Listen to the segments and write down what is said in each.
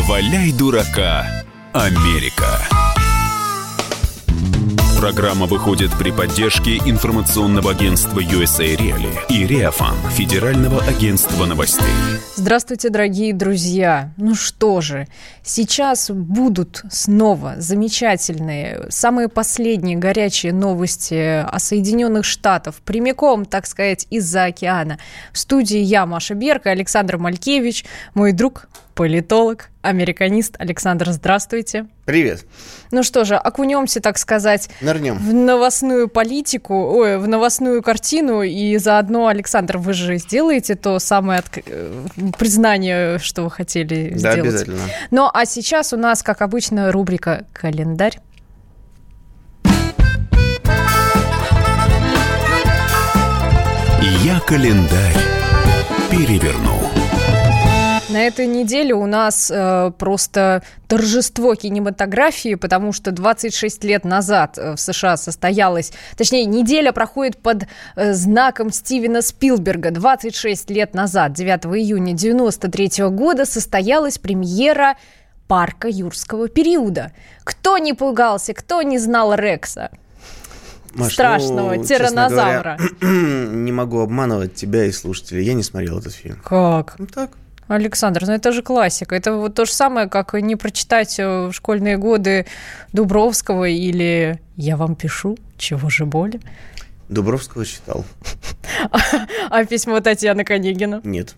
Валяй дурака, Америка. Программа выходит при поддержке информационного агентства USA Reali и Реафан, Федерального агентства новостей. Здравствуйте, дорогие друзья. Ну что же, сейчас будут снова замечательные, самые последние горячие новости о Соединенных Штатах, прямиком, так сказать, из-за океана. В студии я, Маша Берка, Александр Малькевич, мой друг, политолог, американист. Александр, здравствуйте. Привет. Ну что же, окунемся, так сказать, Нырнем. в новостную политику, ой, в новостную картину, и заодно, Александр, вы же сделаете то самое отк- э, признание, что вы хотели Да, сделать. обязательно. Ну, а сейчас у нас, как обычно, рубрика «Календарь». Я календарь переверну. На этой неделе у нас э, просто торжество кинематографии, потому что 26 лет назад э, в США состоялась, точнее, неделя проходит под э, знаком Стивена Спилберга. 26 лет назад, 9 июня 93 года, состоялась премьера парка юрского периода. Кто не пугался, кто не знал Рекса? Маш, Страшного ну, тиранозавра. говоря, не могу обманывать тебя и слушателей. Я не смотрел этот фильм. Как? Ну так. Александр, ну это же классика. Это вот то же самое, как не прочитать э, в школьные годы Дубровского или «Я вам пишу, чего же боли?» Дубровского читал. А письмо Татьяны Конегина? Нет.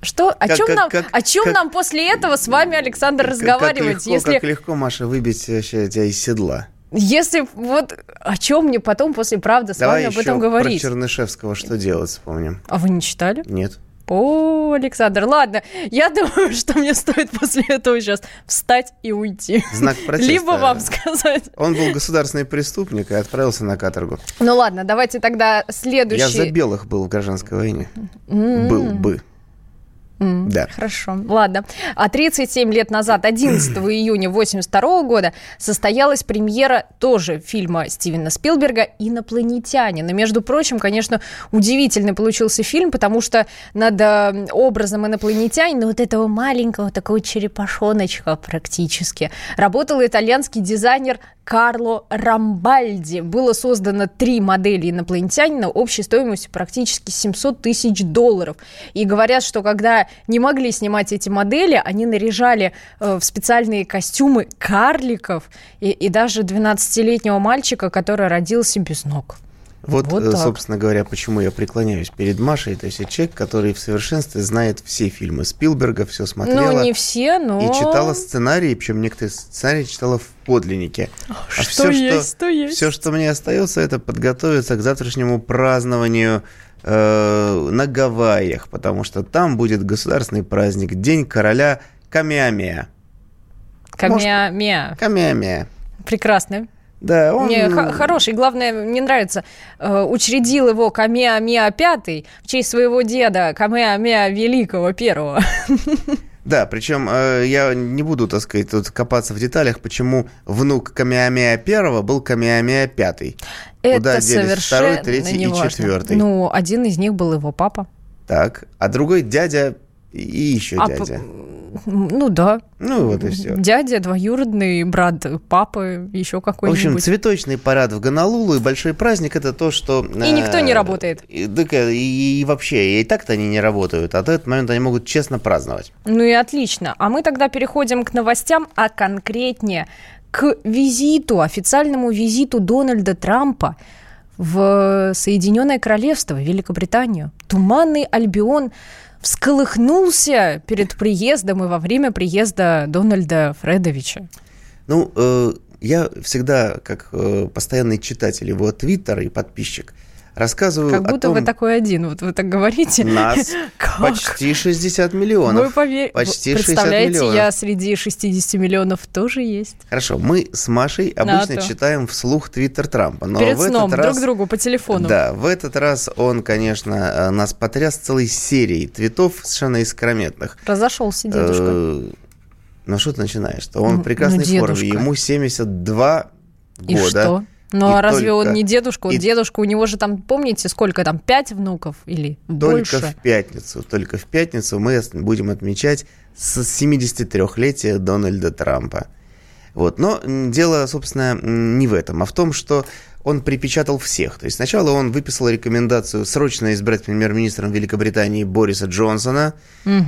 Что? О Как- чем, как- нам, как- о чем как- нам после этого с вами, Александр, Как- разговаривать? Как легко, если, как легко, Маша, выбить тебя из седла. если вот о чем мне потом после правды с Давай вами об этом про говорить? Чернышевского что делать вспомним. А вы не читали? Нет. О, Александр, ладно. Я думаю, что мне стоит после этого сейчас встать и уйти. Знак протеста. Либо вам сказать. Он был государственный преступник и отправился на каторгу. Ну ладно, давайте тогда следующий. Я за белых был в гражданской войне. Был бы. М, Да. Хорошо, ладно. А 37 лет назад, 11 июня 82 года, состоялась премьера тоже фильма Стивена Спилберга «Инопланетянин». И, между прочим, конечно, удивительный получился фильм, потому что над э, образом инопланетянина, вот этого маленького такого черепашоночка практически, работал итальянский дизайнер Карло Рамбальди. Было создано три модели инопланетянина общей стоимостью практически 700 тысяч долларов. И говорят, что когда не могли снимать эти модели, они наряжали э, в специальные костюмы карликов и, и даже 12-летнего мальчика, который родился без ног. Вот, Вот э, так. собственно говоря, почему я преклоняюсь перед Машей. То есть это человек, который в совершенстве знает все фильмы Спилберга, все смотрела. Ну, не все, но... И читала сценарии, причем некоторые сценарии читала в подлиннике. А Что есть, то есть. Все, что мне остается, это подготовиться к завтрашнему празднованию э, на Гавайях, потому что там будет государственный праздник, День короля Камиамия. Камя-мя. Камиамия. Прекрасно. Да, он... Мне хороший, главное, мне нравится, э, учредил его Камеа-Меа Пятый в честь своего деда Камеа-Меа Великого Первого. Да, причем э, я не буду, так сказать, тут копаться в деталях, почему внук Камиамия первого был Камиамия пятый. Куда Это делись совершенно второй, третий и четвертый? Ну, один из них был его папа. Так, а другой дядя и еще А дядя. Ну да. Ну вот и все. Дядя, двоюродный брат папы, еще В какой-нибудь. общем, цветочный парад в Гонолулу и большой праздник это то, что... И никто не работает. И, э, и- и вообще, и так-то они не работают, а в этот момент они могут честно праздновать. Ну и отлично. А мы тогда переходим к новостям, а конкретнее к визиту, официальному визиту Дональда Трампа в Соединенное Королевство, в Великобританию. Туманный Альбион всколыхнулся перед приездом и во время приезда Дональда Фредовича. Ну, э, я всегда, как э, постоянный читатель его твиттера и подписчик, рассказываю Как будто том... вы такой один, вот вы так говорите. Нас Как? почти 60 миллионов. Вы пове- Почти 60 Представляете, миллионов. я среди 60 миллионов тоже есть. Хорошо, мы с Машей обычно читаем вслух твиттер Трампа. Но Перед в этот сном, раз... друг другу по телефону. Да, в этот раз он, конечно, э, нас потряс целой серией твитов совершенно искрометных. Разошелся дедушка. Э, Ну что ты начинаешь? Он Ну, в прекрасной ну, форме, дедушка. ему 72 И года. что? Ну, а разве только- он не дедушка? Он и- дедушка, у него же там, помните, сколько там, пять внуков или Только больше? в пятницу, только в пятницу мы будем отмечать с 73-летие Дональда Трампа. Вот. Но дело, собственно, не в этом, а в том, что он припечатал всех. То есть сначала он выписал рекомендацию срочно избрать премьер-министром Великобритании Бориса Джонсона,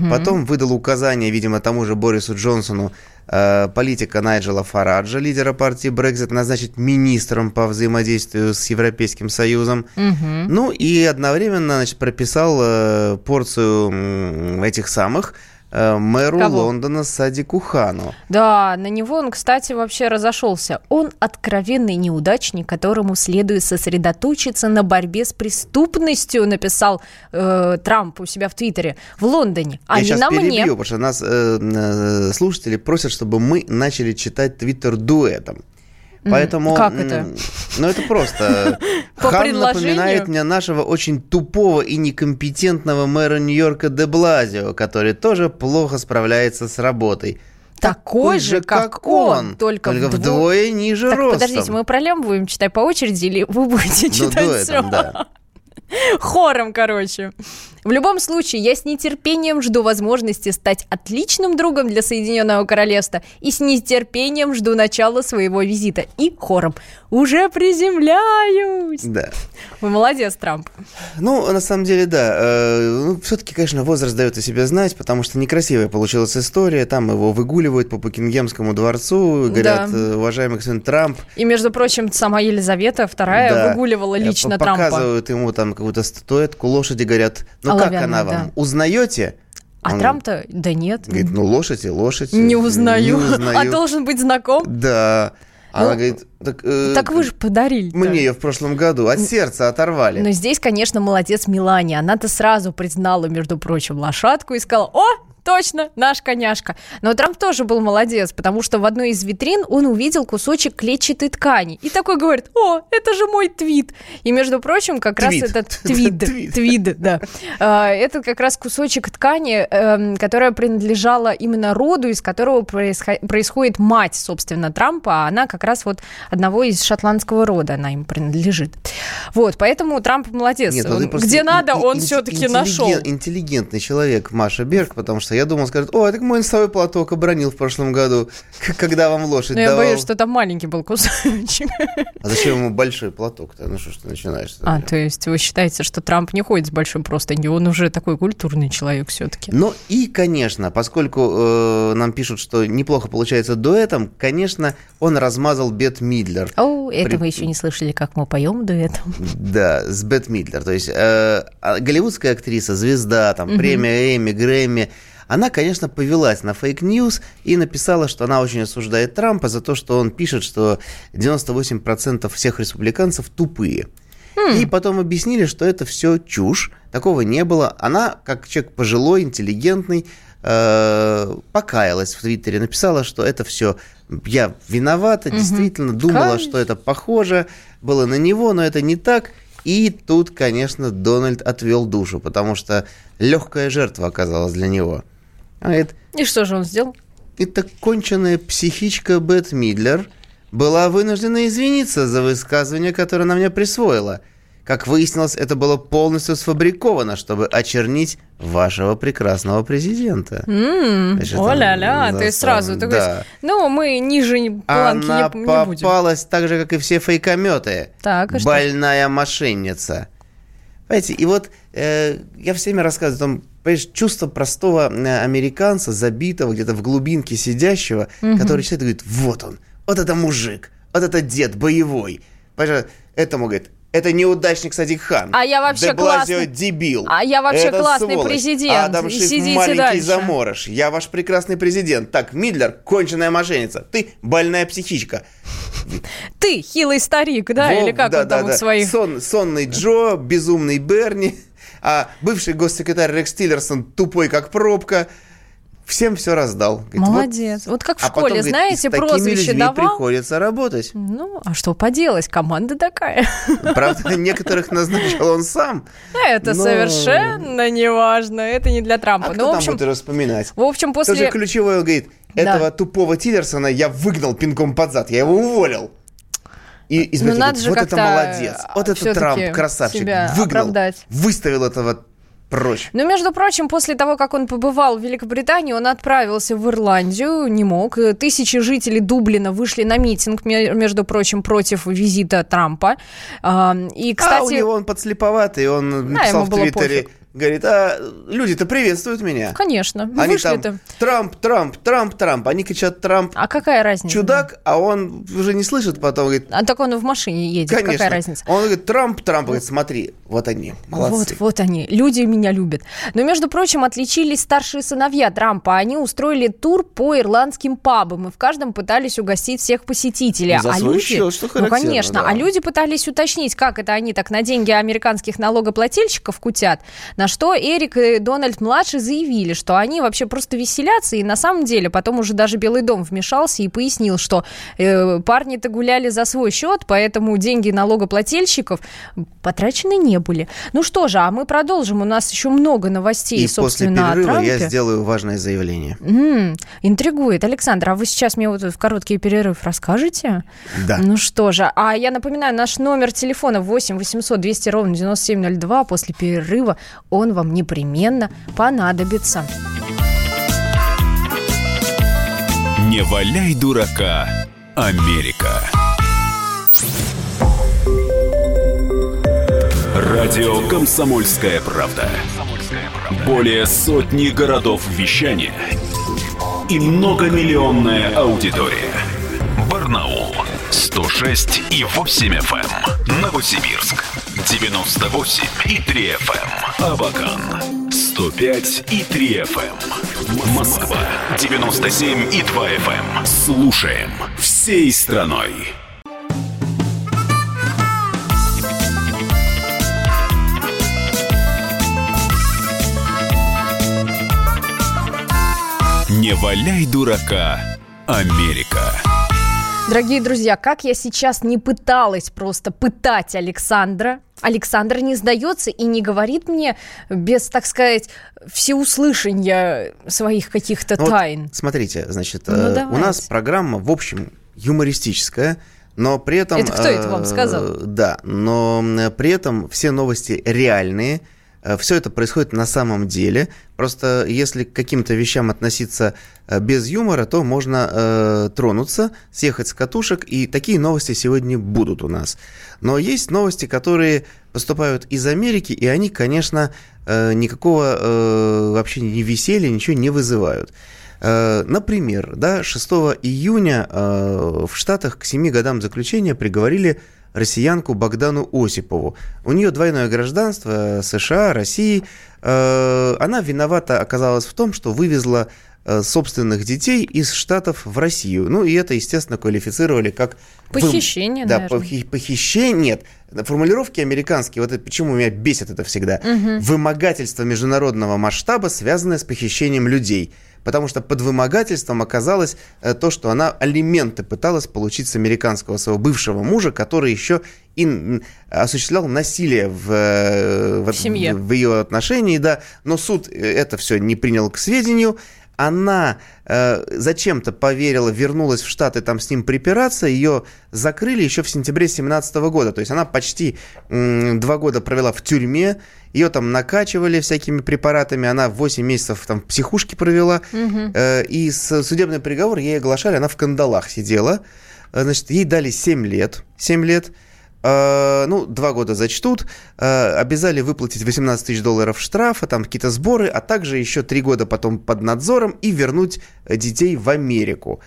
потом выдал указание, видимо, тому же Борису Джонсону, политика Найджела Фараджа, лидера партии Брекзит, назначить министром по взаимодействию с Европейским Союзом. Мгм. Ну и одновременно значит, прописал э, порцию этих самых э, мэру Кого? Лондона Садику Хану. Да, на него он, кстати, вообще разошелся. Он откровенный неудачник, которому следует сосредоточиться на борьбе с преступностью, написал э, Трамп у себя в Твиттере в Лондоне, а Я не сейчас на перебью, мне. потому что нас э, э, слушатели просят, чтобы мы начали читать Твиттер дуэтом. Поэтому... как это? Ну, это просто. По Хан предложению? напоминает мне нашего очень тупого и некомпетентного мэра Нью-Йорка де Блазио, который тоже плохо справляется с работой. Такой же, как он, только вдво- вдвое ниже Так, ростом. подождите, мы про Лем будем читать по очереди или вы будете Ну, читать дуэтом, все? да. Хором, короче. В любом случае, я с нетерпением жду возможности стать отличным другом для Соединенного Королевства и с нетерпением жду начала своего визита. И хором. Уже приземляюсь. Да. Вы молодец, Трамп. Ну, на самом деле, да. все-таки, конечно, возраст дает о себе знать, потому что некрасивая получилась история. Там его выгуливают по Букингемскому дворцу. Говорят, Да. э, уважаемый господин Трамп. И, между прочим, сама Елизавета II да, выгуливала э, лично по- Трампа. Показывают ему там какую-то статуэтку лошади, говорят, ну как она вам, да. узнаете? А Он Трамп-то, да нет, Говорит, ну лошадь и лошадь. не узнаю. Не узнаю. А должен быть знаком? Да. Она Ну, говорит, так, э, Так вы же подарили. Мне ее в прошлом году от сердца оторвали. Но здесь, конечно, молодец Милани. Она-то сразу признала, между прочим, лошадку и сказала, о, точно, наш коняшка. Но Трамп тоже был молодец, потому что в одной из витрин он увидел кусочек клетчатой ткани. И такой говорит, о, это же мой твит. И, между прочим, как Твит. раз этот твид, Твит. твид, да. А, Это как раз кусочек ткани, эм, которая принадлежала именно роду, из которого происхо- происходит мать, собственно, Трампа, а она как раз вот одного из шотландского рода, она им принадлежит. Вот, поэтому Трамп молодец. Нет, ну где надо, он все-таки нашел. Интеллигентный человек Маша Берг, потому что я думал, скажет, о, это мой носовой платок обронил в прошлом году, когда вам лошадь Но я давал». боюсь, что там маленький был кусочек. А зачем ему большой платок-то? Ну что ж ты начинаешь? А, то есть вы считаете, что Трамп не ходит с большой простынью, он уже такой культурный человек все-таки. Ну и, конечно, поскольку э, нам пишут, что неплохо получается дуэтом, конечно, он размазал Бет Мидлер. О, это При- вы еще не слышали, как мы поем дуэтом. Да, с Бетт Мидлер. То есть э, а голливудская актриса, звезда, там, премия Эмми, Грэмми. Она, конечно, повелась на fake news и написала, что она очень осуждает Трампа за то, что он пишет, что 98% всех республиканцев тупые. И потом объяснили, что это все чушь, такого не было. Она, как человек пожилой, интеллигентный, э, покаялась в Твиттере, написала, что это все я виновата, действительно думала, Каюсь. что это похоже, было на него, но это не так. И тут, конечно, Дональд отвел душу, потому что легкая жертва оказалась для него. Он говорит, И что же он сделал? эта конченая психичка Бет Мидлер была вынуждена извиниться за высказывание, которое она мне присвоила. Как выяснилось, это было полностью сфабриковано, чтобы очернить вашего прекрасного президента. М, Значит, О-ля-ля, то есть сразу ты да. говоришь, ну, мы ниже планки Она не, не будем. попалась так же, как и все фейкометы. Так, что? Больная мошенница. Понимаете, и вот э, я всеми рассказываю о том, понимаешь, чувство простого американца, забитого где-то в глубинке сидящего, который читает и говорит, вот он, вот это мужик, вот это дед боевой. Понимаешь, этому говорит, это неудачник Садик Хан. А я вообще классный- дебил. А я вообще Это классный сволочь. президент. Адам Шиф сидите маленький дальше. заморож. Я ваш прекрасный президент. Так, Мидлер, конченая мошенница. Ты больная психичка. Ты, хилый старик, да? Во, Или как да, он там да, у да. своих... Сон- сонный Джо, безумный Берни, а бывший госсекретарь Рекс Тиллерсон тупой как пробка. Всем все раздал. Говорит, вот- Молодец. Вот, как в а потом, школе, говорит, знаете, с прозвище давал. приходится работать. Ну, а что поделать, команда такая. Правда, некоторых назначил он сам. Это Но- совершенно не важно, это не для А Трампа. кто Ну, в там общем, будет распоминать? в общем, Тоже после... ключевой, он говорит, Да. этого тупого Тиллерсона я выгнал пинком под зад, я его уволил. И избиратель ну, говорит, вот это молодец, вот это Трамп, красавчик, выгнал, оправдать. выставил этого прочь. Ну, между прочим, после того, как он побывал в Великобритании, он отправился в Ирландию, не мог. Тысячи жителей Дублина вышли на митинг, между прочим, против визита Трампа. И, кстати... А у него он подслеповатый, он написал в Твиттере... Пофиг говорит, а люди-то приветствуют меня. Конечно. Они там то Трамп, Трамп, Трамп, Трамп. Они кричат Трамп. А какая разница? Чудак, а он уже не слышит потом. Говорит, а так он в машине едет. Конечно. Какая разница? Он говорит, Трамп, Трамп. Говорит, смотри, вот они, молодцы. Вот, вот они. Люди меня любят. Но, между прочим, отличились старшие сыновья Трампа. Они устроили тур по ирландским пабам. И в каждом пытались угостить всех посетителей. За а свой люди... счет, что Ну, конечно. Да. А люди пытались уточнить, как это они так на деньги американских налогоплательщиков кутят. На что Эрик и Дональд-младший заявили, что они вообще просто веселятся, и на самом деле потом уже даже Белый дом вмешался и пояснил, что э, парни-то гуляли за свой счет, поэтому деньги налогоплательщиков потрачены не были. Ну что же, а мы продолжим, у нас еще много новостей, и собственно, после перерыва я сделаю важное заявление. М-м, интригует. Александр, а вы сейчас мне вот в короткий перерыв расскажете? Да. Ну что же, а я напоминаю, наш номер телефона 8 800 200 ровно 9702. После перерыва он вам непременно понадобится. Не валяй дурака, Америка. Радио «Комсомольская правда». Более сотни городов вещания и многомиллионная аудитория. Барнаул 106 и 8 FM. Эм. Новосибирск 98 и 3 FM. Эм. Абакан 105 и 3 FM. Эм. Москва 97 и 2 FM. Слушаем всей страной. Не валяй дурака, Америка. Дорогие друзья, как я сейчас не пыталась просто пытать Александра, Александр не сдается и не говорит мне без, так сказать, всеуслышания своих каких-то ну, тайн. Вот, смотрите, значит, ну, э, у нас программа, в общем, юмористическая, но при этом... Это кто э, это вам сказал? Э, да, но при этом все новости реальные, Э, Все это происходит на самом деле. Просто если к каким-то вещам относиться э, без юмора, то можно э, тронуться, съехать с катушек, и такие новости сегодня будут у нас. Но есть новости, которые поступают из Америки, и они, конечно, э, никакого э, вообще не веселья, ничего не вызывают. Э, например, да, 6 июня э, в Штатах к 7 годам заключения приговорили россиянку Богдану Осипову. У нее двойное гражданство э, США, России. Э, она виновата оказалась в том, что вывезла э, собственных детей из Штатов в Россию. Ну, и это, естественно, квалифицировали как... Похищение, вы... Да, наверное. похищение. Нет, формулировки американские, вот это, почему меня бесит это всегда. Угу. Вымогательство международного масштаба, связанное с похищением людей – потому что под вымогательством оказалось э, то, что она алименты пыталась получить с американского своего бывшего мужа, который еще и осуществлял насилие в, э, в, в, семье. в, в ее отношении, да, но суд э, это все не принял к сведению, она э, зачем-то поверила, вернулась в Штаты там с ним припираться, ее закрыли еще в сентябре 2017 года. То есть она почти э, два года провела в тюрьме, ее там накачивали всякими препаратами, она 8 месяцев там в психушке провела, угу. э, и с, судебный приговор ей оглашали, она в кандалах сидела. Э, значит, ей дали 7 лет, 7 лет, ну, два года зачтут, uh, обязали выплатить 18 тысяч долларов штрафа, там какие-то сборы, а также еще три года потом под надзором и вернуть детей в Америку.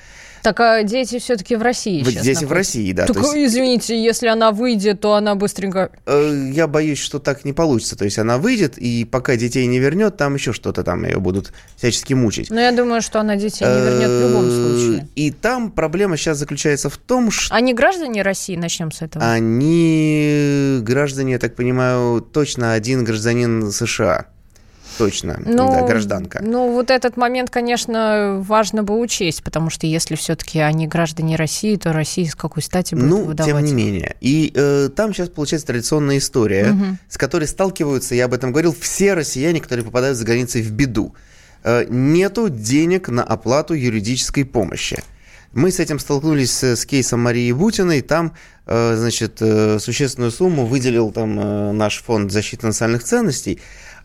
Так а дети все-таки в России сейчас Дети находятся. в России, да. Так, есть... извините, если она выйдет, то она быстренько... Э, я боюсь, что так не получится. То есть она выйдет, и пока детей не вернет, там еще что-то там ее будут всячески мучить. Но я думаю, что она детей не вернет в любом э, случае. И там проблема сейчас заключается в том, что... Они граждане России, начнем с этого? Они граждане, я так понимаю, точно один гражданин США точно, ну, да, гражданка. Ну, вот этот момент, конечно, важно бы учесть, потому что если все-таки они граждане России, то Россия с какой стати будет ну, выдавать? тем не менее. И э, там сейчас получается традиционная история, угу. с которой сталкиваются, я об этом говорил, все россияне, которые попадают за границей в беду. Э, нету денег на оплату юридической помощи Мы с этим столкнулись с, с кейсом Марии Бутиной. Там, э, значит, э, существенную сумму выделил там э, наш фонд защиты национальных ценностей.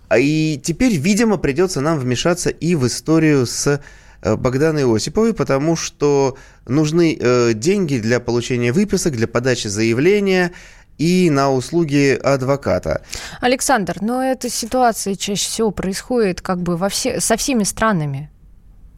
А И теперь, видимо, придется нам вмешаться и в историю с э, Богданой Осиповой, потому что нужны э, деньги для получения выписок, для подачи заявления и на услуги адвоката. Александр, но эта ситуация чаще всего происходит как бы во все, со всеми странами.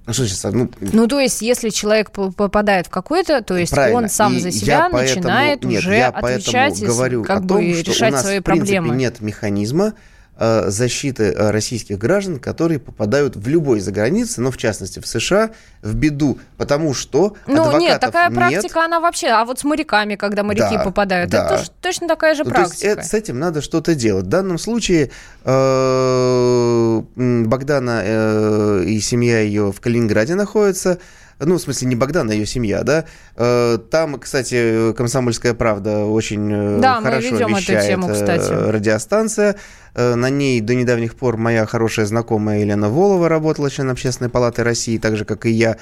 Что сейчас, ну, Ну, то есть, если человек попадает в какой-то, то есть Правильно. он сам И за себя поэтому- начинает нет, уже я отвечать говорю как о бы том, что решать у нас, свои в принципе, проблемы. нет механизма защиты э, российских граждан, которые попадают в любой загранице, но в частности в США, в беду, потому что Ну, нет, такая нет. практика, она вообще... А вот с моряками, когда моряки Да, попадают, да. это тоже точно такая же Ну, то есть практика. это- с этим надо что-то делать. В данном случае э, Богдана э, и семья ее в Калининграде находятся. Ну, в смысле, не Богдана, а ее семья, да. Э, Там, кстати, «Комсомольская правда» очень э, Да, мы хорошо ведем эту вещает тему, э, кстати. радиостанция. Э, На ней до недавних пор моя хорошая знакомая Елена Волова работала, член Общественной палаты России, так же, как и я.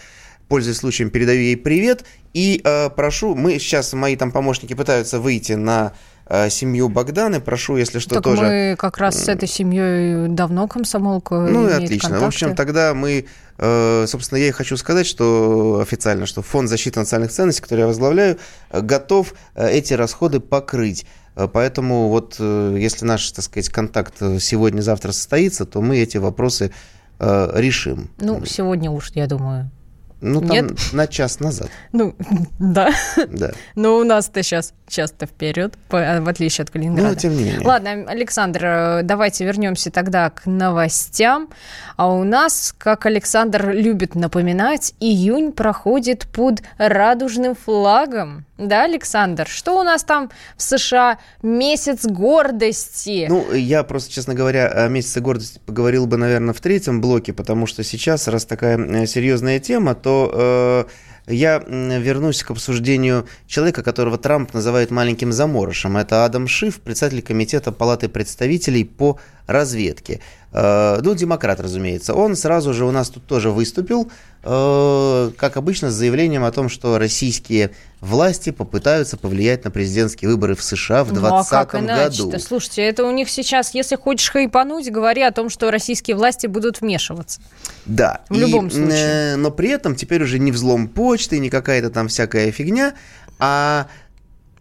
Пользуясь случаем, передаю ей привет. И э, прошу, мы сейчас, мои там помощники пытаются выйти на э, семью Богданы. Прошу, если что, так тоже... мы как раз с этой семьей давно комсомолку Ну и отлично. В контакты. общем, тогда мы, э, собственно, я и хочу сказать, что официально, что Фонд защиты национальных ценностей, который я возглавляю, готов эти расходы покрыть. Э, Поэтому вот э, если наш, так сказать, контакт э, сегодня-завтра состоится, то мы эти вопросы решим. Ну, сегодня уж, я думаю. Ну, там нет? на час назад, Ну, да. да. Но у нас-то сейчас часто вперед, в отличие от Калининграда. Но тем не менее. Ладно, Александр, давайте вернемся тогда к новостям. А у нас, как Александр любит напоминать, июнь проходит под радужным флагом. Да, Александр? Что у нас там в США? Месяц гордости. Ну, я просто, честно говоря, о месяце гордости поговорил бы, наверное, в третьем блоке, потому что сейчас, раз такая серьезная тема, то э, я вернусь к обсуждению человека, которого Трамп называет маленьким заморышем. Это Адам Шиф, председатель комитета Палаты представителей по разведке. Э, ну, демократ, разумеется. Он сразу же у нас тут тоже выступил, э, как обычно, с заявлением о том, что российские власти попытаются повлиять на президентские выборы в США в Ну, а 2020 как году. Слушайте, это у них сейчас, если хочешь хайпануть, говори о том, что российские власти будут вмешиваться. Да. В и, любом случае. э, но при этом теперь уже не взлом почты, не какая-то там всякая фигня, а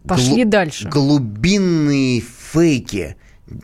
Пошли глу- дальше. глубинные фейки.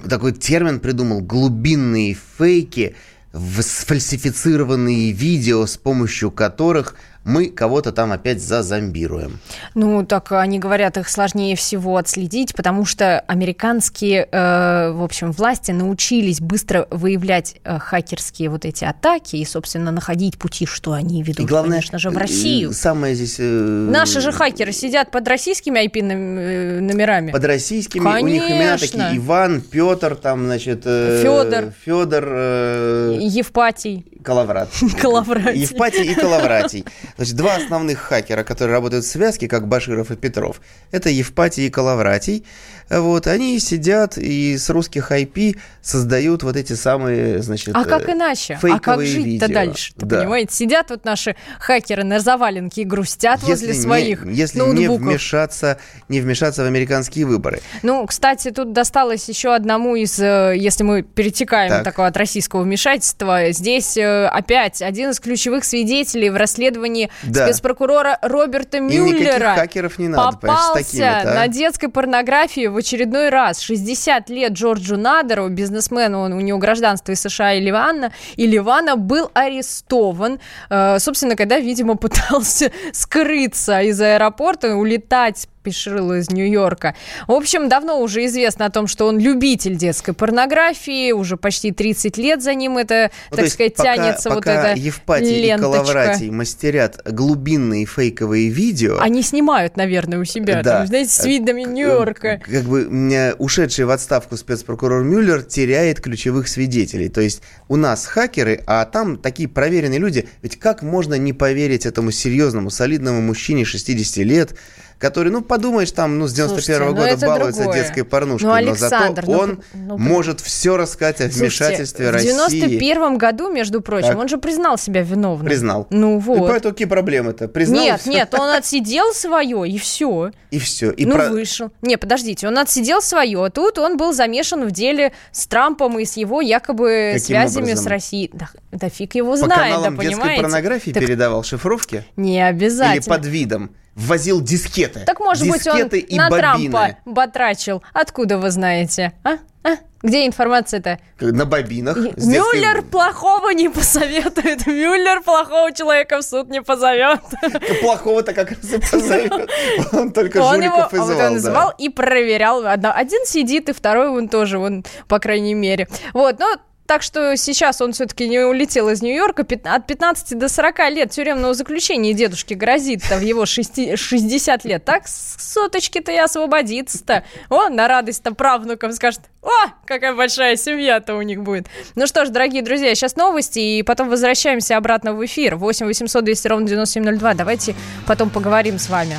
Такой термин придумал. Глубинные фейки, сфальсифицированные видео, с помощью которых мы кого-то там опять зазомбируем. Ну, так они говорят, их сложнее всего отследить, потому что американские, э, в общем, власти научились быстро выявлять э, хакерские вот эти атаки и, собственно, находить пути, что они ведут, И главное, конечно же, в э, Россию. Самое здесь... э, Наши же хакеры сидят под российскими IP-номерами. Под российскими у них имена Конечно. такие Иван, Петр, там, значит... э, Фёдор. Федор, э, Евпатий. Калаврат. Калавратий. Евпатий и Калавратий. Значит, два основных хакера, которые работают в связке, как Баширов и Петров, это Евпатий и Калавратий. Вот, они сидят и с русских IP создают вот эти самые, значит, А как э, иначе? А как жить-то дальше-то, Да. понимаете? Сидят вот наши хакеры на заваленке и грустят возле не- своих если не ноутбуков. вмешаться, не вмешаться в американские выборы. Ну, кстати, тут досталось еще одному из, э, если мы перетекаем Так. такого от российского вмешательства, здесь э, опять один из ключевых свидетелей в расследовании Да. спецпрокурора Роберта И никаких Мюллера хакеров не надо, понимаешь, с попался такими-то, а? на детской порнографии в очередной раз. 60 лет Джорджу Надеру, бизнесмену, он, у него гражданство из США и Ливана, и Ливана был арестован, э, собственно, когда, видимо, пытался скрыться из аэропорта, улетать пишил из Нью-Йорка. В общем, давно уже известно о том, что он любитель детской порнографии, уже почти 30 лет за ним это, Ну, так сказать, пока, тянется вот пока эта Евпатий и ленточка. Калавратий мастерят глубинные фейковые видео, Они снимают, наверное, у себя, Да. там, знаете, с видами Нью-Йорка. Как бы м, э, ушедший в отставку спецпрокурор Мюллер теряет ключевых свидетелей. То есть у нас хакеры, а там такие проверенные люди. Ведь как можно не поверить этому серьезному, солидному мужчине 60 лет, который, ну, подумаешь, там, ну, с 91 -го Слушайте, ну, года это балуется другое. детской порнушкой, Ну, но зато ну, он ну, может все рассказать о вмешательстве России. в 91 году, между прочим, Так. он же признал себя виновным. Признал. Ну И вот. поэтому какие проблемы-то? Признал и Нет, нет, он отсидел свое, и все. И все. И ну, про- вышел. Не, подождите, он отсидел свое. Тут он был замешан в деле с Трампом и с его якобы Каким связями образом? с Россией. Да, да фиг его По знает, да каналам детской понимаете? порнографии Так передавал шифровки? Не Или обязательно. под видом ввозил дискеты? Так может быть он Дискеты и на бобины. Трампа батрачил. Откуда вы знаете? А? А? Где информация-то? На бобинах. И- с детской- Мюллер плохого не посоветует. Мюллер плохого человека в суд не позовет. Плохого-то как раз и позовет. Он только Он его жуликов а вот вызывал. он да. звал и проверял. Один сидит, и второй он тоже, он, по крайней мере. Вот, но так что сейчас он все-таки не улетел из Нью-Йорка. От 15 до 40 лет тюремного заключения дедушке грозит-то в его шести- 60 лет. Так соточки-то и освободится-то. О, на радость-то правнукам скажет, о, какая большая семья-то у них будет. Ну что ж, дорогие друзья, сейчас новости, и потом возвращаемся обратно в эфир. 8 800 200 ровно 9702. Давайте потом поговорим с вами.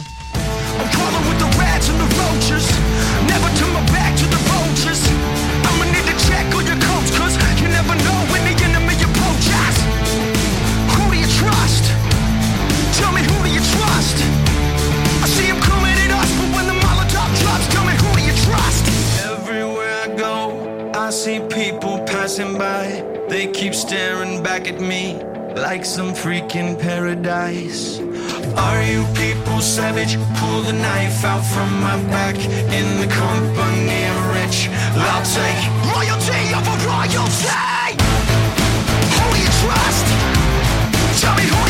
Staring back at me like some freaking paradise. Are you people savage? Pull the knife out from my back in the company of rich. I'll take royalty over royalty. Who you trust? Tell me who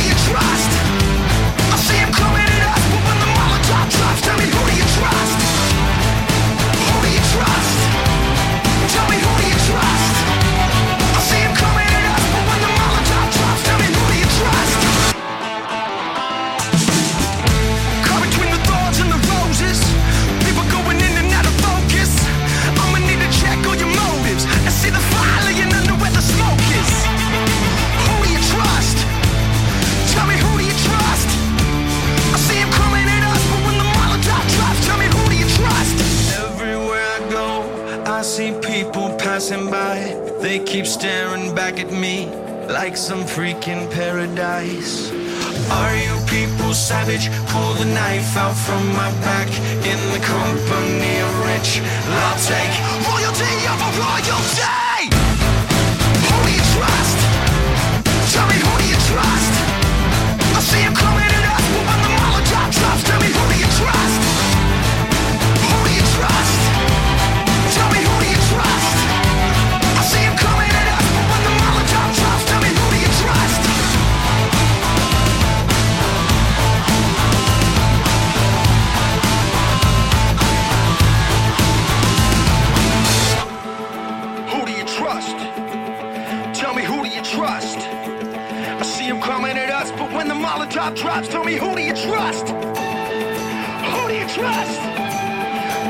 They keep staring back at me like some freaking paradise. Are you people savage? Pull the knife out from my back in the company of rich. I'll take royalty over royalty. Molotov drops, tell me who do you trust? Who do you trust?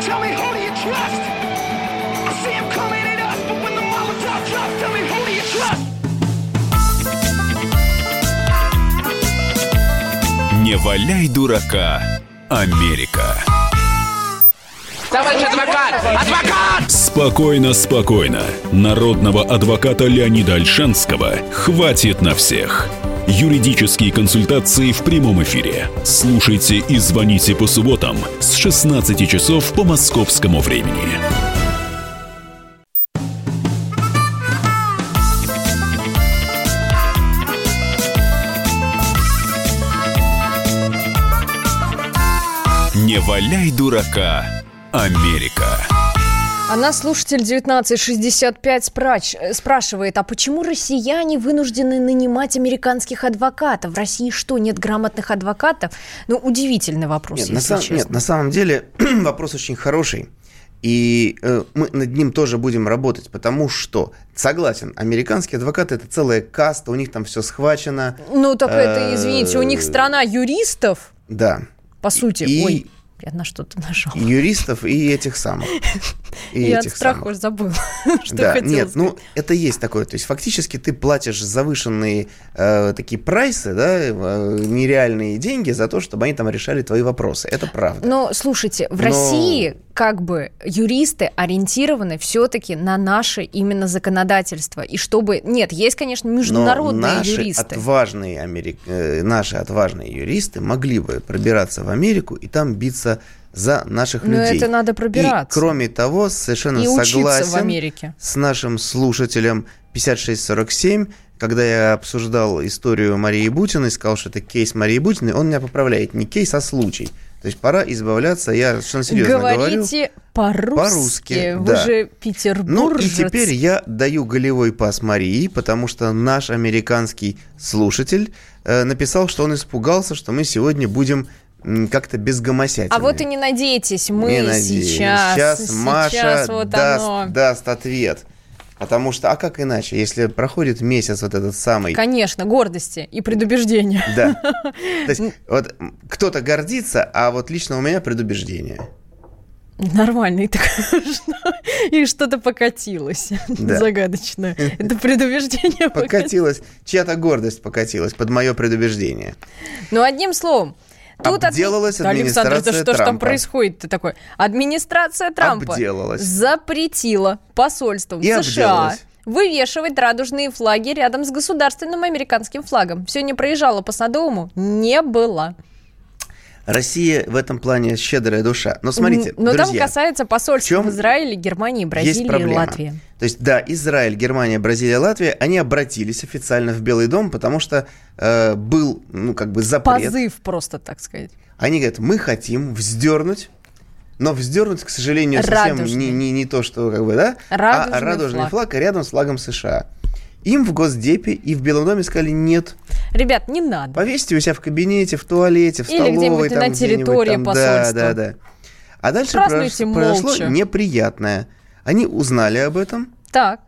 Tell me who do you trust? I see him coming at us, but when the Molotov drops, tell me who do you trust? Не валяй дурака, Америка. Товарищ адвокат! Адвокат! Спокойно, спокойно. Народного адвоката Леонида Альшанского хватит на всех. Юридические консультации в прямом эфире. Слушайте и звоните по субботам с 16 часов по московскому времени. Не валяй дурака, Америка. А нас слушатель 1965 спрач- э, спрашивает, а почему россияне вынуждены нанимать американских адвокатов? В России что, нет грамотных адвокатов? Ну, удивительный вопрос, Нет, если на, сам- честно. нет, на самом деле вопрос очень хороший. И э, мы над ним тоже будем работать, потому что, согласен, американские адвокаты это целая каста, у них там все схвачено. Ну, так это, Э, извините, у них страна юристов, Да. по сути. И Ой, Я на что-то нажал. юристов и этих самых. И Я от этих страха самых. уже забыла, что Да, хотела нет, сказать. ну это есть такое. То есть фактически ты платишь завышенные э, такие прайсы, да, э, нереальные деньги за то, чтобы они там решали твои вопросы. Это правда. Но слушайте, в Но- России как бы юристы ориентированы все-таки на наше именно законодательство. И чтобы... Нет, есть, конечно, Но международные наши юристы. отважные америк- э, наши отважные юристы могли бы пробираться в Америку и там биться за наших Но людей. это надо пробираться. И, кроме того, совершенно И согласен в Америке. с нашим слушателем 5647, когда я обсуждал историю Марии Бутиной, сказал, что это кейс Марии Бутиной, он меня поправляет, не кейс, а случай. То есть пора избавляться, я совершенно серьезно говорю. Говорите по-русски. По-русски, Вы да. же Ну петербуржец. и теперь я даю голевой пас Марии, потому что наш американский слушатель э, написал, что он испугался, что мы сегодня будем как-то без гомосятины. А вот и не надейтесь, мы Не надеюсь. сейчас... Сейчас Маша сейчас вот даст, оно. даст ответ. Потому что, а как иначе, если проходит месяц вот этот самый... Конечно, гордости и предубеждения. Да. То есть вот кто-то гордится, а вот лично у меня предубеждение. Нормально, и, так, и что-то покатилось Да. загадочное. Это предубеждение покатилось. Покатилась, чья-то гордость покатилась под мое предубеждение. Ну, одним словом, Тут Обделалась Да, Александр, это администрация что ж там Трампа. происходит ты такой? Администрация Трампа Обделалась. запретила посольствам И США обделалась. вывешивать радужные флаги рядом с государственным американским флагом. Сегодня проезжала по Садовому, не было. Россия в этом плане щедрая душа. Но смотрите, Но там друзья, касается посольств в в Израиле, Германии, Бразилии. Латвии. То есть, да, Израиль, Германия, Бразилия, Латвия, они обратились официально в Белый дом, потому что э, был, ну, как бы запрет. Позыв просто, так сказать. Они говорят, мы хотим вздернуть, но вздернуть, к сожалению, совсем не, не, не то, что, как бы, да, Радужный а радужный флаг. флаг. рядом с флагом США. Им в Госдепе и в Белом доме сказали, нет, Ребят, не надо. повесьте у себя в кабинете, в туалете, в Или столовой. где-нибудь там на где-нибудь территории там, посольства. Да, да, да. А дальше Празднуйте произошло, молча. неприятное. Они узнали об этом Так,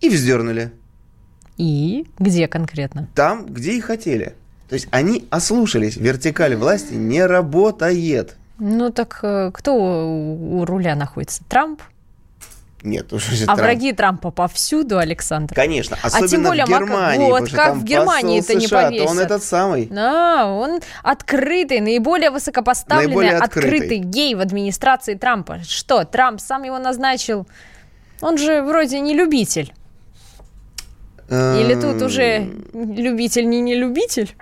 и вздернули. и где конкретно? Там, где и хотели. То есть они ослушались. Вертикаль власти не работает. Ну так э, кто у руля находится? Трамп? Нет, уж А враги Трампа повсюду, Александр. Конечно, особенно тем более, в Германии. вот как в Германии это не то он повесят. этот самый. Да, он открытый, наиболее высокопоставленный, Наиболее открытый. открытый. гей в администрации Трампа. Что, Трамп сам его назначил? Он же вроде не любитель. Или тут Эм, уже любитель не не любитель?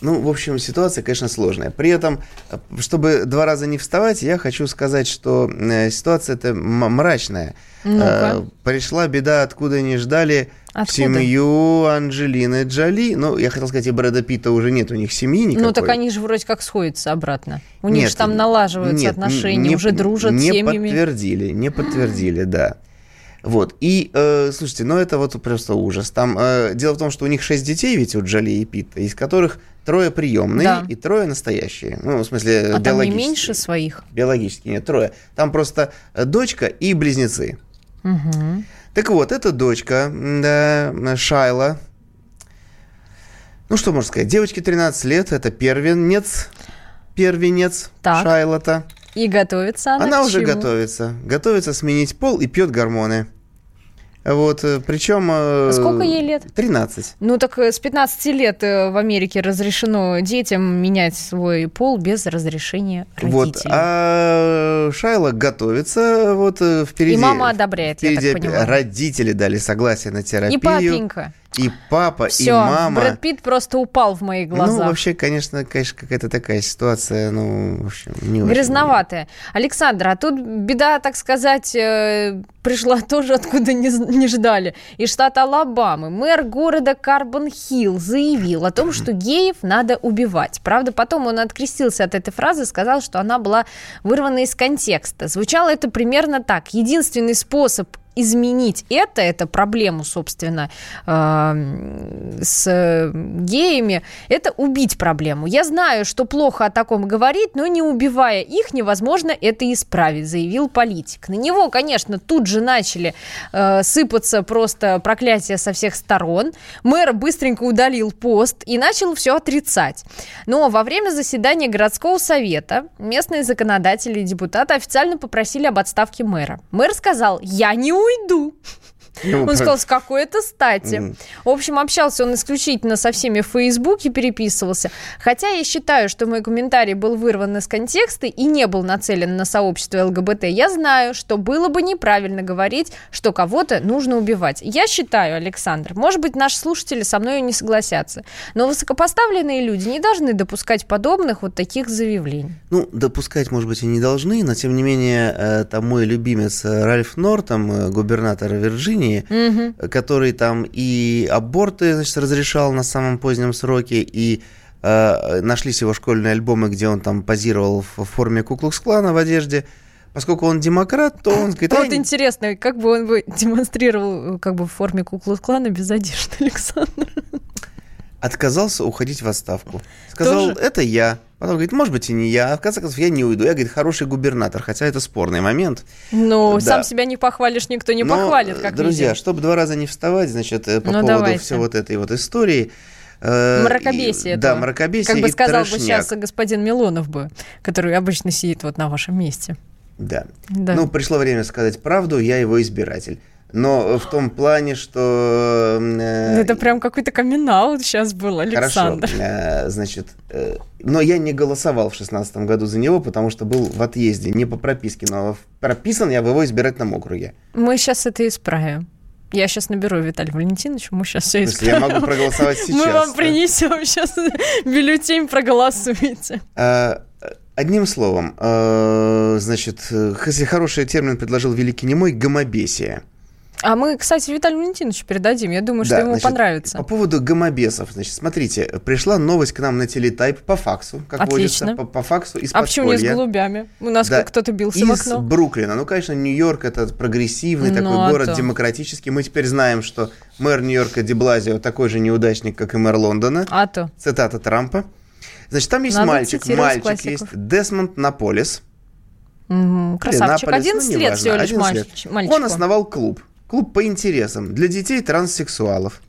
Ну, в общем, ситуация, конечно, сложная. При этом, э, чтобы два раза не вставать, я хочу сказать, что э, ситуация это мрачная. Э, пришла беда, откуда не ждали, в Откуда? семью Анджелины Джоли. Ну, я хотел сказать, и Брэда Питта уже нет у них семьи никакой. Ну так они же вроде как сходятся обратно. У них Нет, же там налаживаются нет, отношения, не- уже дружат не семьями. подтвердили, не подтвердили, да. Вот, и, э, слушайте, ну это вот просто ужас. Там, э, дело в том, что у них шесть детей ведь у Джоли и Питта, из которых трое приемные Да. и трое настоящие. Ну, в смысле, А там не биологические. меньше своих. Биологические, нет, трое. Там просто э, дочка и близнецы. Мгм. Так вот, эта дочка, да, Шайла, ну что можно сказать, девочке 13 лет, это первенец, первенец Так. Шайла-то. И готовится она, Она уже чему? готовится. Готовится сменить пол и пьет гормоны. Вот, причем... А Сколько ей лет? 13. Ну так э, с 15 лет э, в Америке разрешено детям менять свой пол без разрешения Вот, родителей. а Шайла готовится вот э, впереди. И мама одобряет, я так впереди понимаю. родители дали согласие на терапию. И папенька. И папа, и Все, мама. Брэд Питт просто упал в моих глазах. Ну, вообще, конечно, конечно, какая-то такая ситуация, ну, в общем, не очень. Грязноватая. Александр, а тут беда, так сказать, э, пришла тоже откуда не, не ждали. Из штата Алабамы мэр города Карбон-Хилл заявил о том, что геев надо убивать. Правда, потом он открестился от этой фразы, сказал, что она была вырвана из контекста. Звучало это примерно так. Единственный способ изменить это, это проблему, собственно, э, с геями, это убить проблему. Я знаю, что плохо о таком говорить, но не убивая их, невозможно это исправить, заявил политик. На него, конечно, тут же начали э, сыпаться просто проклятия со всех сторон. Мэр быстренько удалил пост и начал все отрицать. Но во время заседания городского совета местные законодатели и депутаты официально попросили об отставке мэра. Мэр сказал, я не уйду. Ну, Он сказал, с какой это стати. В общем, общался он исключительно со всеми в Фейсбуке, переписывался. Хотя я считаю, что мой комментарий был вырван из контекста и не был нацелен на сообщество ЛГБТ. Я знаю, что было бы неправильно говорить, что кого-то нужно убивать. Я считаю, Александр, может быть, наши слушатели со мной не согласятся, но высокопоставленные люди не должны допускать подобных вот таких заявлений. Ну, допускать, может быть, и не должны, но, тем не менее, э, там мой любимец э, Ральф Нортом, э, губернатор Вирджинии, Мгм. который там и аборты, значит, разрешал на самом позднем сроке, и э, нашлись его школьные альбомы, где он там позировал в форме Куклукс-клана в одежде. Поскольку он демократ, то он говорит, «А, Вот интересно, как бы он бы демонстрировал как бы в форме куклы клана без одежды, Александр. отказался уходить в отставку. Сказал, Тоже? это я. Потом говорит, может быть, и не я. А в конце концов, я не уйду. Я, говорит, хороший губернатор, хотя это спорный момент. Ну, Да. сам себя не похвалишь, никто не Но, похвалит, как Друзья, видим. чтобы два раза не вставать, значит, э, по Ну, поводу давайте. всей вот этой вот истории. э, Мракобесие и- Да, мракобесие Как бы сказал бы сейчас господин Милонов бы, который обычно сидит вот на вашем месте. Да. Да. Ну, пришло время сказать правду, я его избиратель. Но в том плане, что... э, Это прям какой-то камин сейчас был, Хорошо, Александр. э, значит, э, но я не голосовал в шестнадцатом году за него, потому что был в отъезде, не по прописке, но прописан я в его избирательном округе. Мы сейчас это исправим. Я сейчас наберу Виталия Валентиновича, мы сейчас все есть я исправим. могу проголосовать сейчас. Мы вам принесем сейчас бюллетень, проголосуйте. А, Одним словом, значит, если хороший термин предложил великий немой, гомобесие. А мы, кстати, Виталию Валентиновичу передадим. Я думаю, что Да, ему значит, понравится. По поводу гомобесов, значит, смотрите, пришла новость к нам на телетайп по факсу, как Отлично. водится, по, по факсу из А почему не с голубями? У нас Да, кто-то бился в из окно. Бруклина. Ну, конечно, Нью-Йорк это прогрессивный Ну, такой а город, то. демократический. Мы теперь знаем, что мэр Нью-Йорка Деблазио такой же неудачник, как и мэр Лондона. А то. Цитата Трампа. Значит, там есть Надо мальчик, мальчик классиков. есть, Десмонд Наполис. Мгм, Красавчик. Наполис, 11 ну, лет неважно, всего лишь 11 лет. мальчику. Он основал клуб. Клуб по интересам для детей транссексуалов.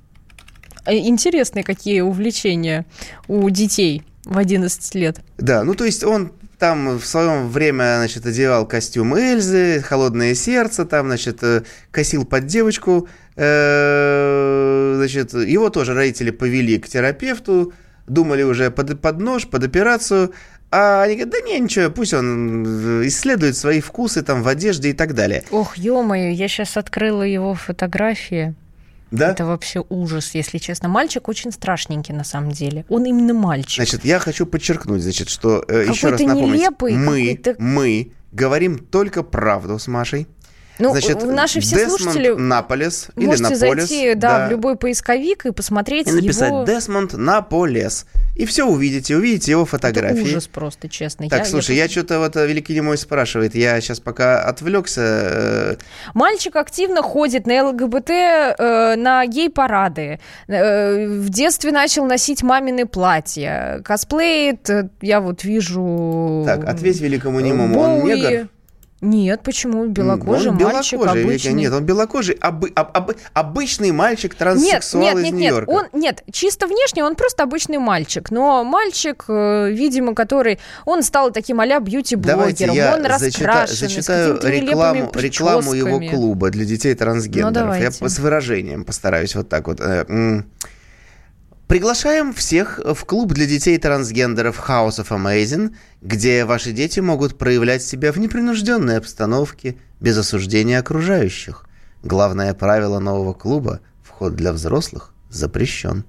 Э, Интересные какие увлечения у детей в 11 лет. Да, ну то есть он там в свое время, значит, одевал костюм Эльзы, холодное сердце, там, значит, э, косил под девочку. Э, Значит, его тоже родители повели к терапевту, думали уже под, под нож, под операцию. А они говорят, да не, ничего, пусть он э, исследует свои вкусы там в одежде и так далее. Ох, ё-моё, я сейчас открыла его фотографии. Да? Это вообще ужас, если честно. Мальчик очень страшненький на самом деле. Он именно мальчик. Значит, я хочу подчеркнуть, значит, что э, еще раз напомнить, нелепый, мы, мы говорим только правду с Машей. Ну, Значит, наши все Десмонд слушатели Наполес или можете Наполес, зайти да, в любой поисковик и посмотреть и написать его... Десмонд Наполес. И все увидите, увидите его Это фотографии. ужас просто, честно. Так, слушай, я, что-то вот э, Великий Немой спрашивает, я сейчас пока отвлекся. э, Мальчик активно ходит на ЛГБТ, э, на гей-парады. Э, в детстве начал носить мамины платья. Косплеит, э, я вот вижу... Так, ответь Великому Немому, он Боуи. негр? Нет, почему? Белокожий он мальчик белокожий, обычный. Нет, он белокожий, обы- об- об- обычный мальчик Нет, транссексуал нет, из нет, нет, Нью-Йорка. он, нет, чисто внешне он просто обычный мальчик, но мальчик, э, видимо, который, он стал таким а-ля Давайте бьюти-блогером, я он зачита- раскрашенный, зачитаю рекламу, рекламу его клуба для детей трансгендеров. Ну, я давайте. с выражением постараюсь вот так вот. Приглашаем всех в клуб для детей трансгендеров House of Amazing, где ваши дети могут проявлять себя в непринужденной обстановке, без осуждения окружающих. Главное правило нового клуба – вход для взрослых запрещен.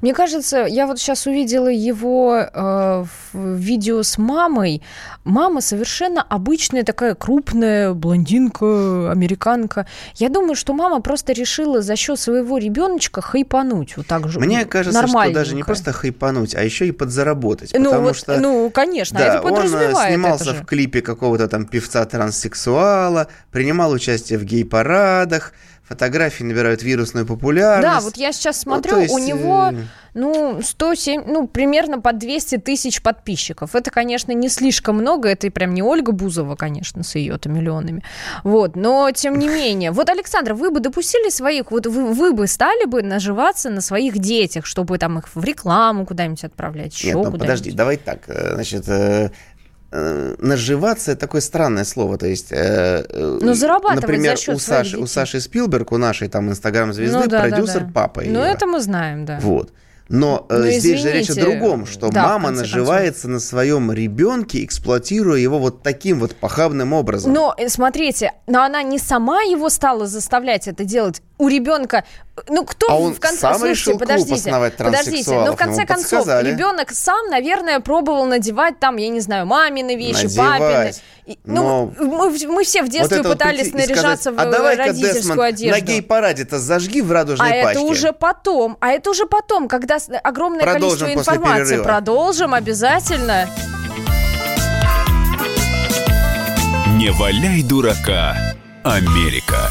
Мне кажется, я вот сейчас увидела его э, в видео с мамой. Мама совершенно обычная такая крупная блондинка, американка. Я думаю, что мама просто решила за счет своего ребеночка хайпануть вот так же. Мне кажется, что даже не просто хайпануть, а еще и подзаработать. Ну, потому вот, что ну, конечно, Да, это он э, снимался это в клипе какого-то там певца-транссексуала, принимал участие в гей-парадах, фотографии набирают вирусную популярность. Да, вот я сейчас Ну, смотрю, то есть, у него, э, ну, 107, ну, примерно по 200 тысяч подписчиков. Это, конечно, не слишком много, это и прям не Ольга Бузова, конечно, с ее-то миллионами. Вот, но тем не менее. Вот, Александр, вы бы допустили своих, вот вы, вы бы стали бы наживаться на своих детях, чтобы там их в рекламу куда-нибудь отправлять, еще Нет, ну подожди, давай так. э, Значит, э, э, наживаться это такое странное слово. То есть, э, э, Ну, зарабатывать например, за счет у Саши, у детей. Саши Спилберг, у нашей там инстаграм-звезды, Ну да, да, продюсер да. папа Ну, это мы знаем, да. Вот. Но э, Ну, здесь же речь о извините, другом, что да, мама наживается на своем ребенке, эксплуатируя его вот таким вот похабным образом. Но э, смотрите, но она не сама его стала заставлять это делать. У ребенка, ну кто А он в конце, сам слушайте, решил клуб подождите, основать подождите, ну транссексуалов, в конце концов подсказали. ребенок сам, наверное, пробовал надевать там, я не знаю, мамины вещи, Надевать. папины. И, Но Ну, мы, мы все в детстве Вот пытались наряжаться сказать, в а давай-ка, родительскую Десмонд, одежду. на гей-параде-то зажги в радужной А пачке. это уже потом, а это уже потом, когда огромное Продолжим количество информации. Продолжим обязательно. Не валяй дурака, Америка.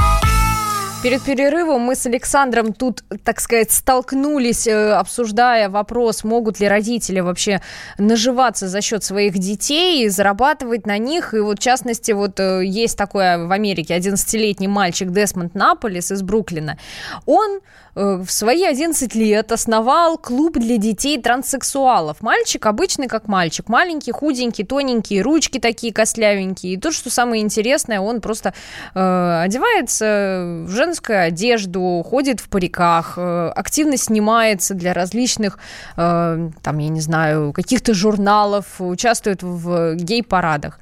Перед перерывом мы с Александром тут, так сказать, столкнулись, э, обсуждая вопрос, могут ли родители вообще наживаться за счет своих детей и зарабатывать на них. И вот, в частности, вот э, есть такой в Америке 11-летний мальчик Десмонд Наполис из Бруклина. Он э, в свои 11 лет основал клуб для детей транссексуалов. Мальчик обычный как мальчик, маленький, худенький, тоненький, ручки такие костлявенькие. И тут, что самое интересное, он просто э, одевается в женскую одежду, ходит в париках, э, активно снимается для различных, э, там, я не знаю, каких-то журналов, участвует в гей-парадах.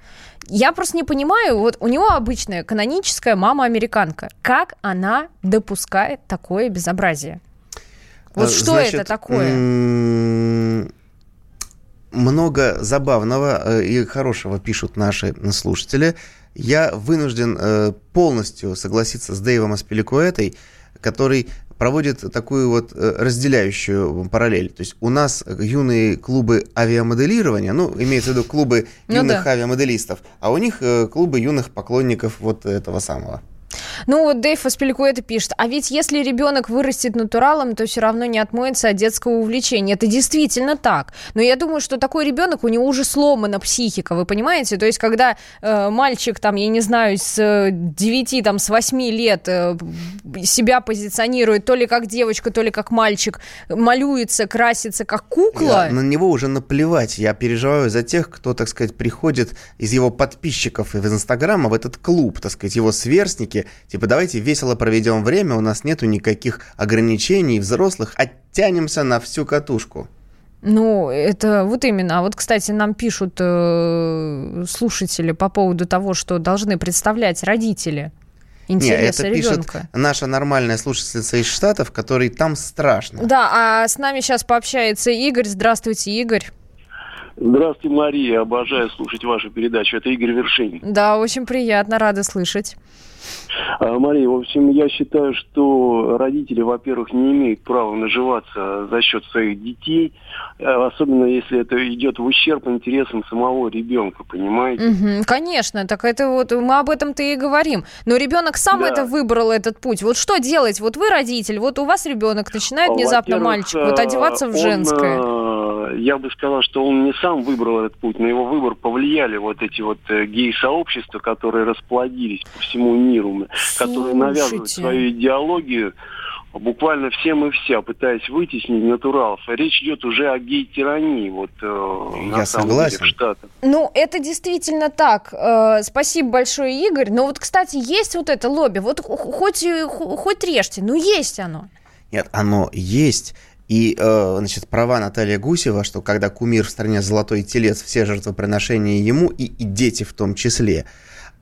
Я просто не понимаю, вот у него обычная каноническая мама-американка. Как она допускает такое безобразие? Вот А, что значит, это такое? Много забавного э, и хорошего пишут наши слушатели. Я вынужден э, полностью согласиться с Дэйвом Аспиликуэтой, который проводит такую вот э, разделяющую параллель. То есть у нас юные клубы авиамоделирования, ну, имеется в виду клубы Ну юных да. авиамоделистов, а у них э, клубы юных поклонников вот этого самого. Ну, вот Дэйв Аспиликуэта пишет, а ведь если ребенок вырастет натуралом, то все равно не отмоется от детского увлечения. Это действительно так. Но я думаю, что такой ребенок, у него уже сломана психика, вы понимаете? То есть, когда э, мальчик, там, я не знаю, с э, 9, там, с 8 лет э, себя позиционирует то ли как девочка, то ли как мальчик, малюется, красится как кукла. Я- на него уже наплевать. Я переживаю за тех, кто, так сказать, приходит из его подписчиков из Инстаграма в этот клуб, так сказать, его сверстники. Типа, давайте весело проведем время, у нас нету никаких ограничений взрослых, оттянемся на всю катушку. Ну, это вот именно. А вот, кстати, нам пишут э, слушатели по поводу того, что должны представлять родители интересы это пишет ребенка. наша нормальная слушательница из Штатов, которой там страшно. Да, а с нами сейчас пообщается Игорь. Здравствуйте, Игорь. Здравствуйте, Мария. Обожаю слушать вашу передачу. Это Игорь Вершинин. Да, очень приятно, рада слышать. А, Мария, в общем, я считаю, что родители, во-первых, не имеют права наживаться за счет своих детей, э, особенно если это идет в ущерб интересам самого ребенка, понимаете? Мгм, конечно, так это вот мы об этом-то и говорим. Но ребенок сам Да. это выбрал этот путь. Вот что делать? Вот вы родитель, вот у вас ребенок начинает А, внезапно мальчик вот одеваться в он, женское. э, я бы сказал, что он не сам выбрал этот путь, на его выбор повлияли вот эти вот э, гей-сообщества, которые расплодились по всему миру, которые навязывают Слушайте. свою идеологию буквально всем и вся, пытаясь вытеснить натуралов. Речь идет уже о гей-тирании, вот э, Я на самом согласен. деле в Штатах. Ну, это действительно так. Э, Спасибо большое, Игорь. Но вот, кстати, есть вот это лобби. Вот хоть, хоть режьте, но есть оно. Нет, оно есть. И, э, значит, права Наталья Гусева, что когда кумир в стране золотой телец, все жертвоприношения ему и, и дети в том числе.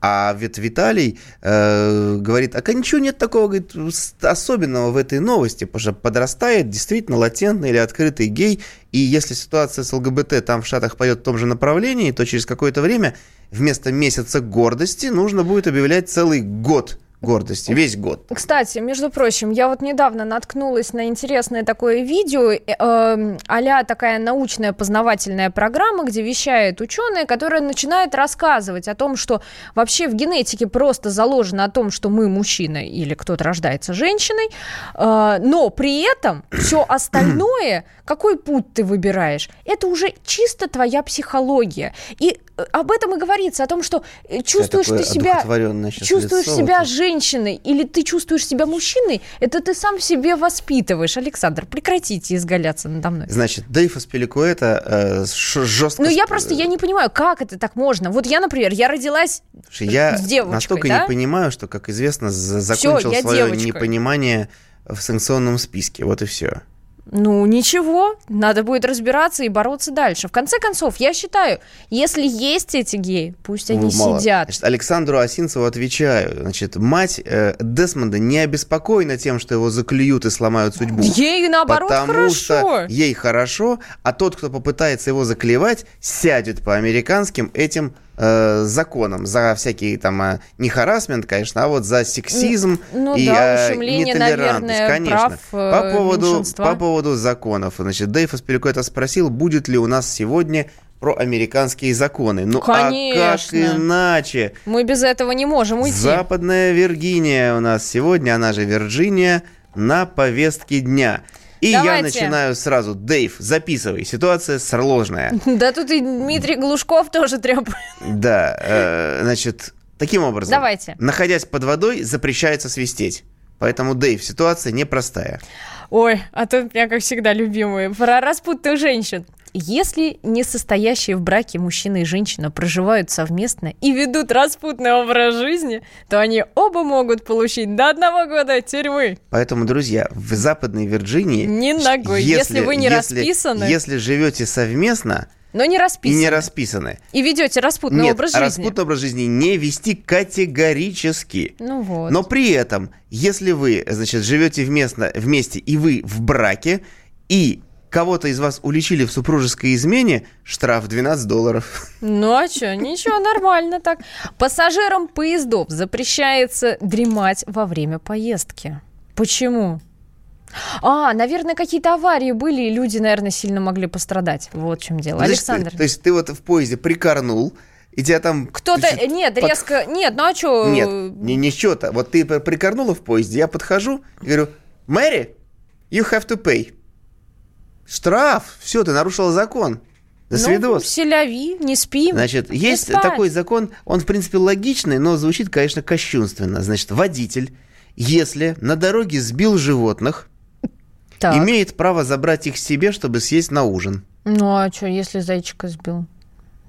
А ведь Виталий э, говорит, а ничего нет такого говорит, особенного в этой новости, потому что подрастает действительно латентный или открытый гей, и если ситуация с ЛГБТ там в Штатах пойдет в том же направлении, то через какое-то время вместо месяца гордости нужно будет объявлять целый год гордости, весь год. Кстати, между прочим, я вот недавно наткнулась на интересное такое видео, э, а такая научная познавательная программа, где вещает ученые, которая начинает рассказывать о том, что вообще в генетике просто заложено о том, что мы мужчина или кто-то рождается женщиной, э, но при этом все остальное, какой путь ты выбираешь, это уже чисто твоя психология. И э, об этом и говорится, о том, что э, чувствуешь ты себя чувствуешь лицо себя вот. женщиной или ты чувствуешь себя мужчиной, это ты сам себе воспитываешь. Александр, прекратите изгаляться надо мной. Значит, Дэйв Аспиликуэта э, жестко... Ну, я просто, я не понимаю, как это так можно. Вот я, например, я родилась... Слушай, я девочкой, настолько да? не понимаю, что, как известно, за- Всё, закончил я свое девочка. непонимание в санкционном списке. Вот и все. Ну, ничего, надо будет разбираться и бороться дальше. В конце концов, я считаю, если есть эти геи, пусть они сидят. Значит, Александру Осинцеву отвечаю. Значит, мать э, Десмонда не обеспокоена тем, что его заклюют и сломают судьбу. Ей, наоборот, потому хорошо. что ей хорошо, а тот, кто попытается его заклевать, сядет по американским этим э, законам за всякие там э, не харасмент, конечно, а вот за сексизм Ну и да, э, нетолерантность, наверное, конечно. прав, э, по поводу меньшинства. по поводу законов, значит, Дэйв Аспиликуэта спросил, будет ли у нас сегодня про американские законы. Ну а как Конечно. иначе? Мы без этого не можем уйти. Западная Виргиния у нас сегодня, она же Вирджиния, на повестке дня. И я Давайте. начинаю сразу. Дэйв, записывай. Ситуация сложная. Да тут и Дмитрий Глушков тоже требует. Да, э, значит, таким образом. Давайте. Находясь под водой, запрещается свистеть. Поэтому, Дэйв, ситуация непростая. Ой, а тут меня, как всегда, любимые. Про распутных женщин. Если не состоящие в браке мужчина и женщина проживают совместно и ведут распутный образ жизни, то они оба могут получить до одного года тюрьмы. Поэтому, друзья, в Западной Вирджинии... Ни ногой. Если вы не расписаны. Если живете совместно Но не и расписаны. не расписаны, И ведете распутный нет, образ жизни. распутный образ жизни не вести категорически. Ну вот. Но при этом, если вы, значит, живете вместо, вместе и вы в браке, и кого-то из вас уличили в супружеской измене, штраф 12 долларов. Ну а что, ничего, нормально так. Пассажирам поездов запрещается дремать во время поездки. Почему? А, наверное, какие-то аварии были, и люди, наверное, сильно могли пострадать. Вот в чем дело. Значит, Александр. То есть ты вот в поезде прикорнул, и тебя там... Кто-то... значит, Нет, под- резко... Нет, ну а что... Нет, не, счета. Вот ты при- прикорнула в поезде, я подхожу и говорю, Мэри, you have to pay. Штраф, все, ты нарушила закон. До Ну, свидос. селяви, не спи. Значит, есть такой закон, он, в принципе, логичный, но звучит, конечно, кощунственно. Значит, водитель, если на дороге сбил животных, Так. имеет право забрать их себе, чтобы съесть на ужин. Ну а что, если зайчика сбил?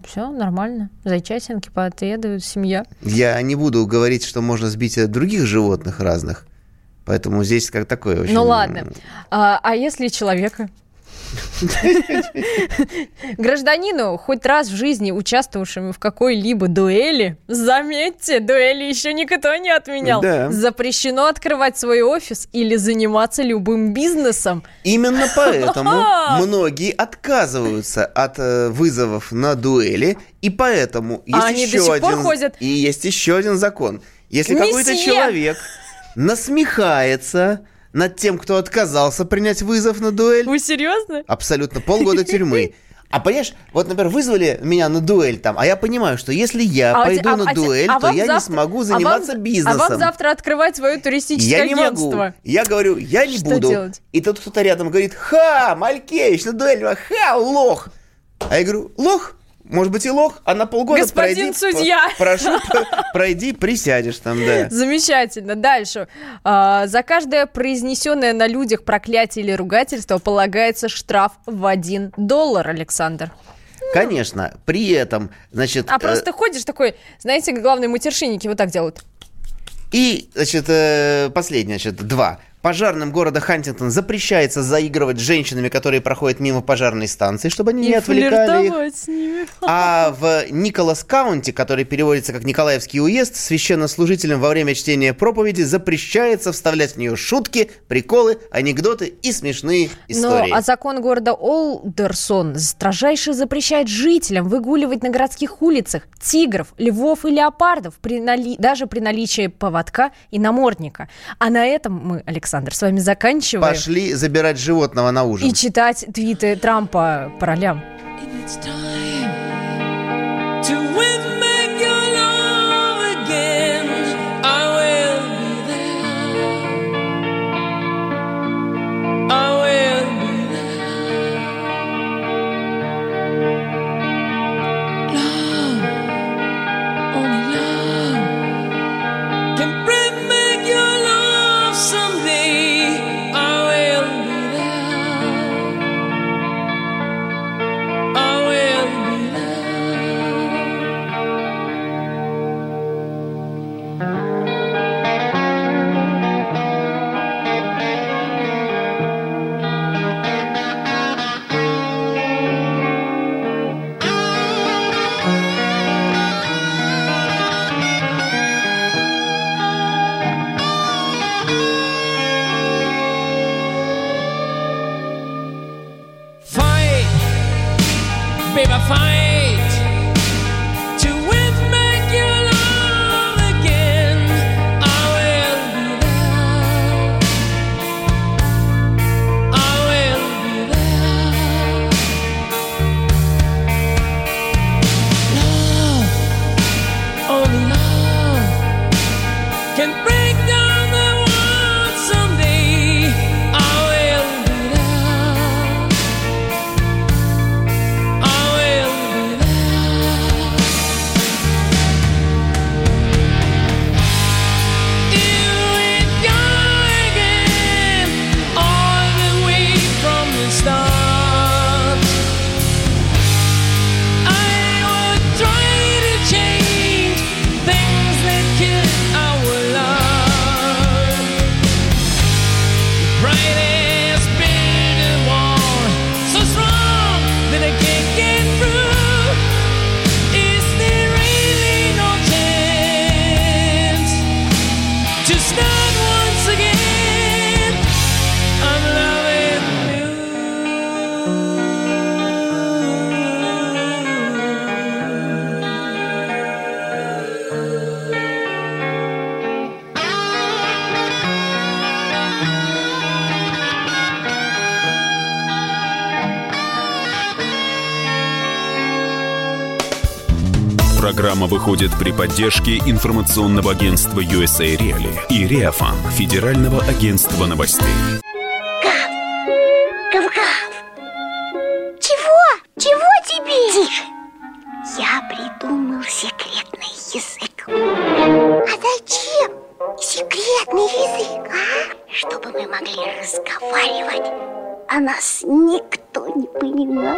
Все нормально. Зайчатинки поотрядуют, семья. Я не буду говорить, что можно сбить от других животных разных, поэтому здесь как такое очень... Ну ладно. А, а если человека? Гражданину, хоть раз в жизни участвовавшему в какой-либо дуэли, заметьте, дуэли еще никто не отменял, Да. запрещено открывать свой офис или заниматься любым бизнесом. Именно поэтому многие отказываются от э, вызовов на дуэли, и поэтому есть А еще один ходят? и есть еще один закон. Если какой-то человек насмехается над тем, кто отказался принять вызов на дуэль, Вы серьезно? абсолютно полгода тюрьмы. А понимаешь, вот, например, вызвали меня на дуэль там, а я понимаю, что если я А пойду а- на а дуэль, а то я не завтра- смогу а заниматься вам- бизнесом. А вам завтра открывать свое туристическое Я не агентство. могу. Я говорю, я не Что буду. делать? И тут кто-то рядом говорит, ха, Малькевич, на дуэль, ха, лох. А я говорю, лох? Может быть и лох, а на полгода Господин пройди, судья. Прошу, пройди, присядешь там, да. Замечательно. Дальше. А, за каждое произнесенное на людях проклятие или ругательство полагается штраф в 1 доллар, Александр. Конечно, при этом, значит... А э, просто ходишь такой, знаете, главные матершинники вот так делают. И, значит, э, последнее, значит, два. Пожарным города Хантингтон запрещается заигрывать с женщинами, которые проходят мимо пожарной станции, чтобы они не И отвлекали их. с ними. А в Николас Каунти, который переводится как Николаевский уезд, священнослужителям во время чтения проповеди запрещается вставлять в нее шутки, приколы, анекдоты и смешные истории. Ну, а закон города Олдерсон строжайше запрещает жителям выгуливать на городских улицах тигров, львов и леопардов, при нали- даже при наличии поводка и намордника. А на этом мы, Александр, с вами заканчиваем. Пошли забирать животного на ужин. И читать твиты Трампа по ролям. It's time Программа выходит при поддержке информационного агентства USA Reali и Реафан Федерального агентства новостей. Гав-гав! Чего? Чего тебе? Тише! Я придумал секретный язык. А зачем секретный язык, а? Чтобы мы могли разговаривать, а нас никто не понимал.